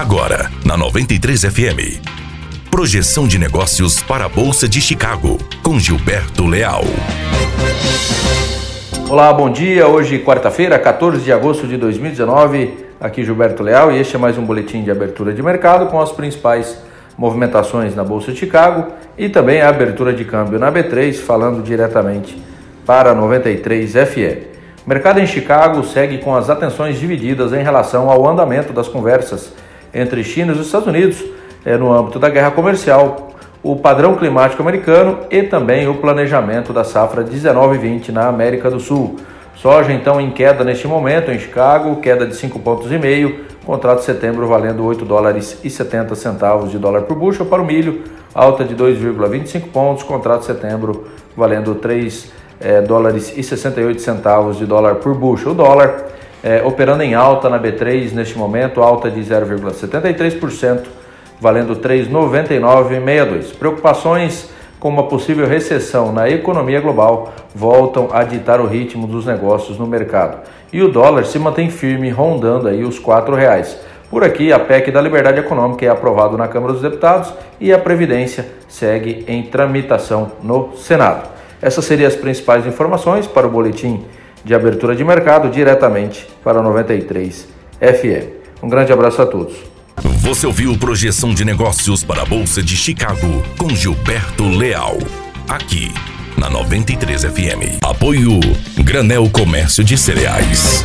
Agora, na 93 FM. Projeção de negócios para a Bolsa de Chicago, com Gilberto Leal. Olá, bom dia. Hoje, quarta-feira, 14 de agosto de 2019. Aqui Gilberto Leal e este é mais um boletim de abertura de mercado com as principais movimentações na Bolsa de Chicago e também a abertura de câmbio na B3, falando diretamente para 93 FM. O mercado em Chicago segue com as atenções divididas em relação ao andamento das conversas entre China e os Estados Unidos é, no âmbito da guerra comercial, o padrão climático americano e também o planejamento da safra 19-20 na América do Sul. Soja então em queda neste momento em Chicago, queda de 5,5 pontos e meio, contrato de setembro valendo 8 dólares e 70 centavos de dólar por bushel para o milho, alta de 2,25 pontos, contrato de setembro valendo 3 é, dólares e 68 centavos de dólar por bushel. O dólar é, operando em alta na B3 neste momento, alta de 0,73%, valendo 3,9962. Preocupações com uma possível recessão na economia global voltam a ditar o ritmo dos negócios no mercado. E o dólar se mantém firme, rondando aí os R$ reais. Por aqui, a PEC da Liberdade Econômica é aprovado na Câmara dos Deputados e a Previdência segue em tramitação no Senado. Essas seriam as principais informações para o boletim de abertura de mercado diretamente para 93 FM. Um grande abraço a todos. Você ouviu projeção de negócios para a Bolsa de Chicago com Gilberto Leal. Aqui na 93 FM. Apoio Granel Comércio de Cereais.